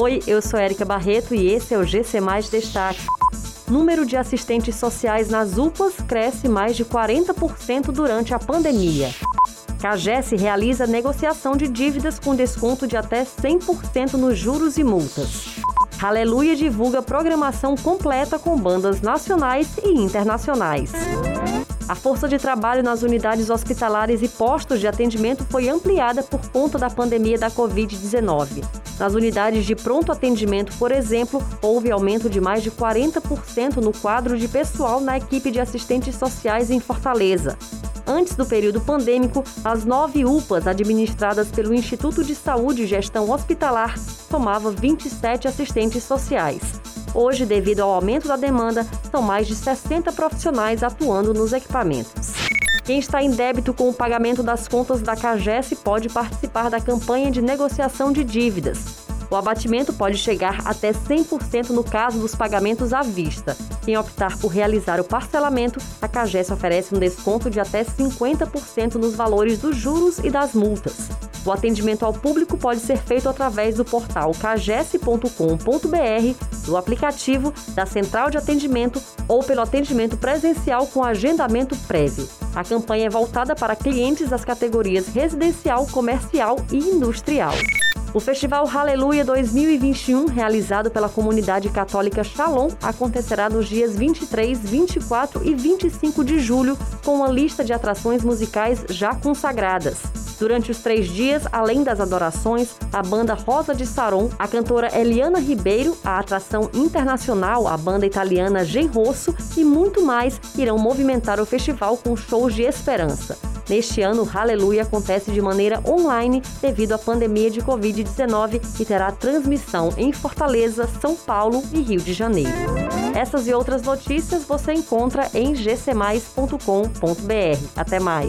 Oi, eu sou Érica Barreto e esse é o GC Mais Destaque. Número de assistentes sociais nas UPAs cresce mais de 40% durante a pandemia. CAGES realiza negociação de dívidas com desconto de até 100% nos juros e multas. Aleluia divulga programação completa com bandas nacionais e internacionais. A força de trabalho nas unidades hospitalares e postos de atendimento foi ampliada por conta da pandemia da Covid-19. Nas unidades de pronto atendimento, por exemplo, houve aumento de mais de 40% no quadro de pessoal na equipe de assistentes sociais em Fortaleza. Antes do período pandêmico, as nove UPAs administradas pelo Instituto de Saúde e Gestão Hospitalar somavam 27 assistentes sociais. Hoje, devido ao aumento da demanda, são mais de 60 profissionais atuando nos equipamentos. Quem está em débito com o pagamento das contas da CAGES pode participar da campanha de negociação de dívidas. O abatimento pode chegar até 100% no caso dos pagamentos à vista. Quem optar por realizar o parcelamento, a CAGES oferece um desconto de até 50% nos valores dos juros e das multas. O atendimento ao público pode ser feito através do portal cages.com.br, do aplicativo, da central de atendimento ou pelo atendimento presencial com agendamento prévio. A campanha é voltada para clientes das categorias residencial, comercial e industrial. O Festival Hallelujah 2021, realizado pela comunidade católica Shalom, acontecerá nos dias 23, 24 e 25 de julho, com uma lista de atrações musicais já consagradas. Durante os três dias, além das adorações, a banda Rosa de Saron, a cantora Eliana Ribeiro, a atração internacional, a banda italiana Genrosso e muito mais irão movimentar o festival com shows de esperança. Neste ano, Hallelujah acontece de maneira online devido à pandemia de Covid-19 e terá transmissão em Fortaleza, São Paulo e Rio de Janeiro. Essas e outras notícias você encontra em gcmais.com.br. Até mais!